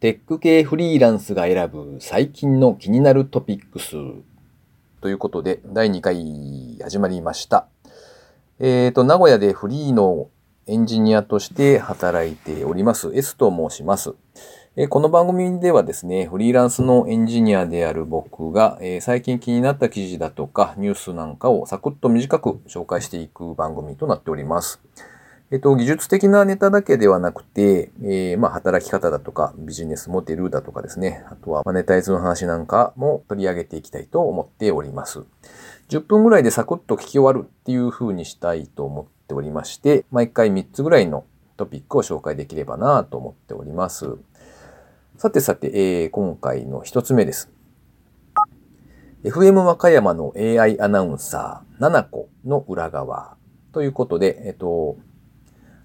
テック系フリーランスが選ぶ最近の気になるトピックスということで第2回始まりました。えっ、ー、と、名古屋でフリーのエンジニアとして働いております S と申します。この番組ではですね、フリーランスのエンジニアである僕が、最近気になった記事だとかニュースなんかをサクッと短く紹介していく番組となっております。えっと、技術的なネタだけではなくて、えー、まあ、働き方だとか、ビジネスモデルだとかですね、あとはマネタイズの話なんかも取り上げていきたいと思っております。10分ぐらいでサクッと聞き終わるっていう風にしたいと思っておりまして、毎回3つぐらいのトピックを紹介できればなと思っております。さてさて、えー、今回の一つ目です。FM 和歌山の AI アナウンサー、ナナコの裏側ということで、えっと、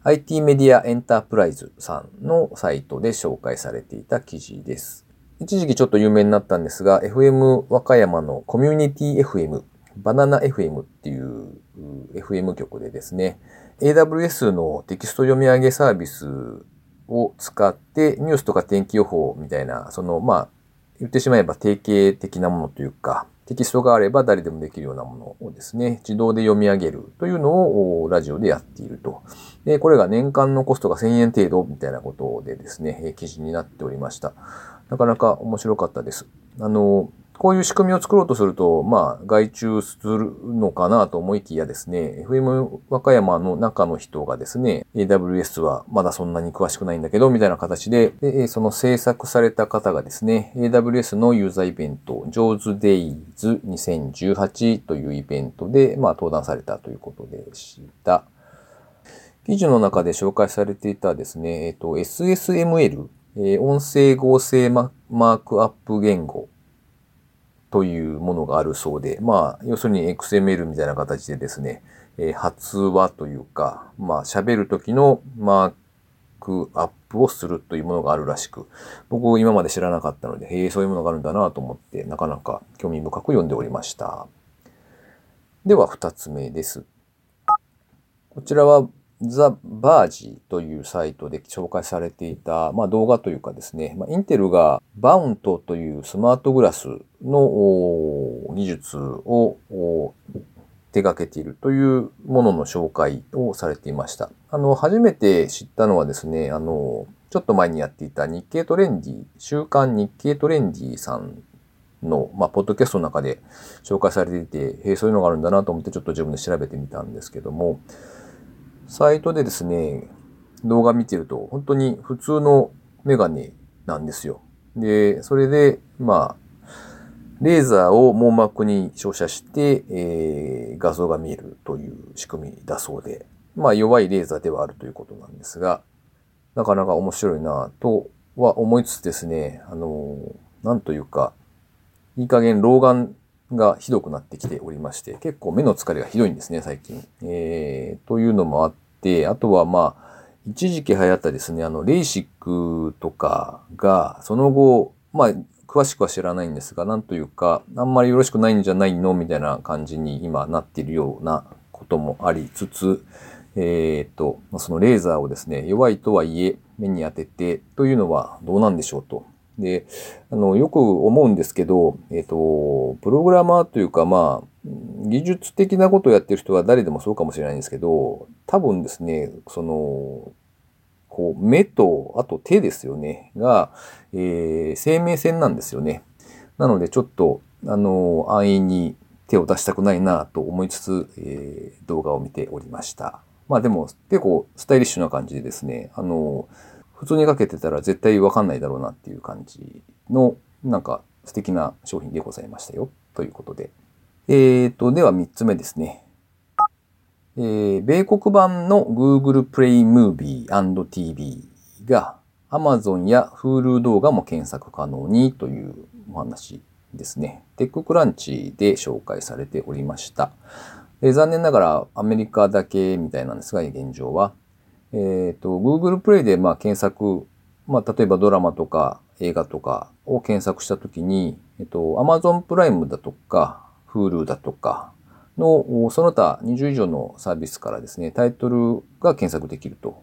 IT メディアエンタープライズさんのサイトで紹介されていた記事です。一時期ちょっと有名になったんですが、FM 和歌山のコミュニティ FM、バナナ FM っていう FM 局でですね、AWS のテキスト読み上げサービスを使ってニュースとか天気予報みたいな、その、まあ、言ってしまえば定型的なものというか、テキストがあれば誰でもできるようなものをですね、自動で読み上げるというのをラジオでやっていると。で、これが年間のコストが1000円程度みたいなことでですね、記事になっておりました。なかなか面白かったです。あの、こういう仕組みを作ろうとすると、まあ、外注するのかなと思いきやですね、FM 和歌山の中の人がですね、AWS はまだそんなに詳しくないんだけど、みたいな形で、でその制作された方がですね、AWS のユーザーイベント、JAWS Days 2018というイベントで、まあ、登壇されたということでした。記事の中で紹介されていたですね、えっと、SSML、えー、音声合成マークアップ言語というものがあるそうで、まあ、要するに XML みたいな形でですね、えー、発話というか、まあ、喋るときのマークアップをするというものがあるらしく、僕今まで知らなかったので、へえ、そういうものがあるんだなと思って、なかなか興味深く読んでおりました。では、二つ目です。こちらはザ・バージというサイトで紹介されていた、まあ、動画というかですね、まあ、インテルがバウントというスマートグラスの技術を手掛けているというものの紹介をされていました。あの、初めて知ったのはですね、あの、ちょっと前にやっていた日経トレンディ、週刊日経トレンディさんの、まあ、ポッドキャストの中で紹介されていて、へえ、そういうのがあるんだなと思ってちょっと自分で調べてみたんですけども、サイトでですね、動画見てると、本当に普通のメガネなんですよ。で、それで、まあ、レーザーを網膜に照射して、えー、画像が見えるという仕組みだそうで、まあ弱いレーザーではあるということなんですが、なかなか面白いなとは思いつつですね、あの、なんというか、いい加減老眼がひどくなってきておりまして、結構目の疲れがひどいんですね、最近。えー、というのもあって、あとはまあ、一時期流行ったですね、あの、レーシックとかが、その後、まあ、詳しくは知らないんですが、なんというか、あんまりよろしくないんじゃないのみたいな感じに今なっているようなこともありつつ、えっ、ー、と、そのレーザーをですね、弱いとはいえ目に当ててというのはどうなんでしょうとで、あの、よく思うんですけど、えっ、と、プログラマーというか、まあ、技術的なことをやってる人は誰でもそうかもしれないんですけど、多分ですね、その、こう、目と、あと手ですよね、が、えー、生命線なんですよね。なので、ちょっと、あの、安易に手を出したくないなと思いつつ、えー、動画を見ておりました。まあでも、結構スタイリッシュな感じでですね、あの、普通にかけてたら絶対わかんないだろうなっていう感じの、なんか素敵な商品でございましたよ。ということで。えーと、では3つ目ですね。えー、米国版の Google Play Movie TV が Amazon や Hulu 動画も検索可能にというお話ですね。テッククランチで紹介されておりました。え、残念ながらアメリカだけみたいなんですが、現状は。えっ、ー、と、Google Play でまあ検索、まあ、例えばドラマとか映画とかを検索したときに、えっ、ー、と、Amazon プライムだとか、Hulu だとかの、その他20以上のサービスからですね、タイトルが検索できると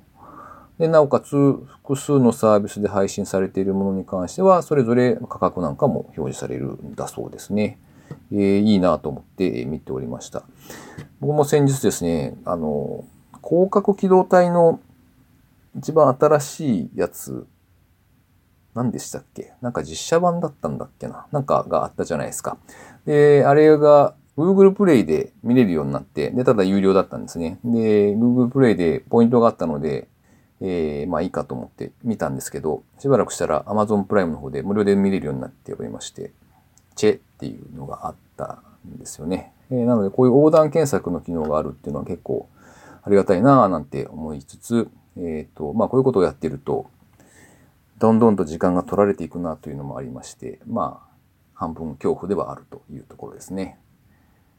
で、なおかつ複数のサービスで配信されているものに関しては、それぞれ価格なんかも表示されるんだそうですね。えー、いいなと思って見ておりました。僕も先日ですね、あの、広角機動隊の一番新しいやつ、何でしたっけ？なんか実写版だったんだっけな？なんかがあったじゃないですか。で、あれが Google プレイで見れるようになって、で、ただ有料だったんですね。で、Google プレイでポイントがあったので、えー、まあいいかと思って見たんですけど、しばらくしたら Amazon プライムの方で無料で見れるようになっておりまして、チェっていうのがあったんですよね。えー、なのでこういう横断検索の機能があるっていうのは結構ありがたいなぁなんて思いつつ、えっ、ー、と、まあこういうことをやってると、どんどんと時間が取られていくなというのもありまして、まあ、半分恐怖ではあるというところですね。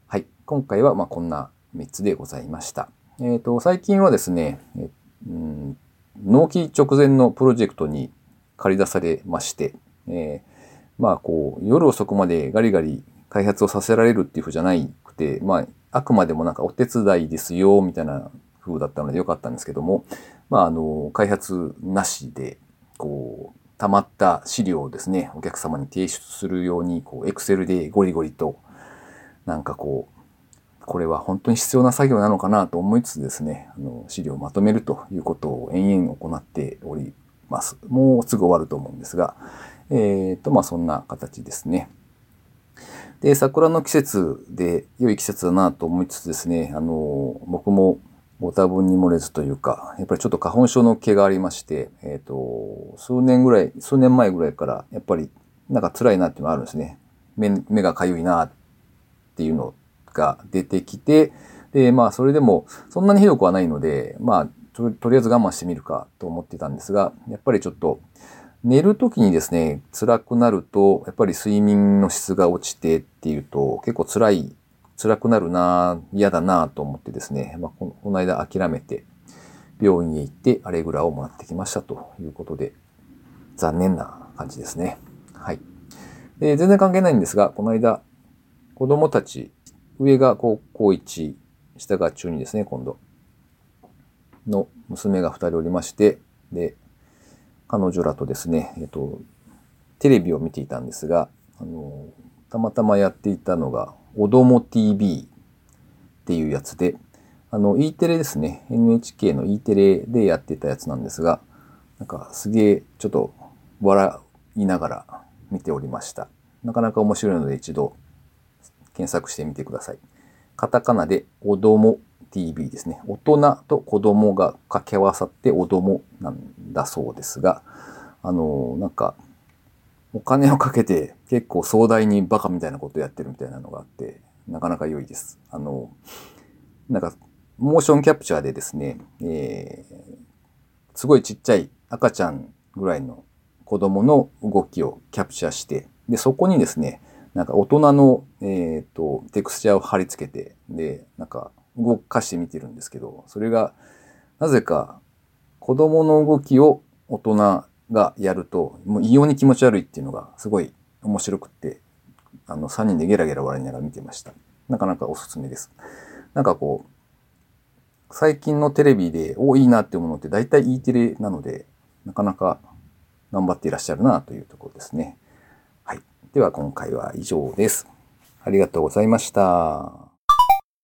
はい。今回はまあこんな3つでございました。えっ、ー、と、最近はですね、えうん納期直前のプロジェクトに借り出されまして、えー、まあこう、夜遅くまでガリガリ開発をさせられるっていうふうじゃなくて、まあ、あくまでもなんかお手伝いですよ、みたいな風だったのでよかったんですけども、まああの、開発なしで、こう、溜まった資料をですね、お客様に提出するように、こう、エクセルでゴリゴリと、なんかこう、これは本当に必要な作業なのかなと思いつつですね、あの資料をまとめるということを延々行っております。もうすぐ終わると思うんですが、えっ、ー、と、まあそんな形ですね。で、桜の季節で良い季節だなと思いつつですね、あの、僕もご多分に漏れずというか、やっぱりちょっと花粉症の毛がありまして、えっ、ー、と、数年ぐらい、数年前ぐらいから、やっぱりなんか辛いなっていうのがあるんですね。目目がかゆいなっていうのが出てきて、で、まあ、それでも、そんなにひどくはないので、まあ、とりあえず我慢してみるかと思ってたんですが、やっぱりちょっと、寝るときにですね、辛くなると、やっぱり睡眠の質が落ちてっていうと、結構辛い、辛くなるな嫌だなと思ってですね、まあ、この間諦めて、病院へ行ってアレグラをもらってきましたということで、残念な感じですね。はい。で、全然関係ないんですが、この間、子供たち上が高校1、下が中2ですね、今度。の娘が2人おりまして、で、彼女らとですね、えっと、テレビを見ていたんですが、あの、たまたまやっていたのが、おども TV っていうやつで、あの、E テレですね。NHK の E テレでやってたやつなんですが、なんかすげえちょっと笑いながら見ておりました。なかなか面白いので一度検索してみてください。カタカナでおども TV ですね。大人と子供が掛け合わさっておどもなんだそうですが、あの、なんか、お金をかけて結構壮大にバカみたいなことやってるみたいなのがあって、なかなか良いです。あの、なんか、モーションキャプチャーでですね、えー、すごいちっちゃい赤ちゃんぐらいの子供の動きをキャプチャーして、で、そこにですね、なんか大人の、えっ、ー、と、テクスチャーを貼り付けて、で、なんか動かしてみてるんですけど、それが、なぜか子供の動きを大人がやると、もう異様に気持ち悪いっていうのがすごい面白くって、あの、3人でゲラゲラ笑いながら見てました。なかなかおすすめです。なんかこう、最近のテレビで、おいいなって思うのって大体 E テレなので、なかなか頑張っていらっしゃるなというところですね。はいでは今回は以上です。ありがとうございました。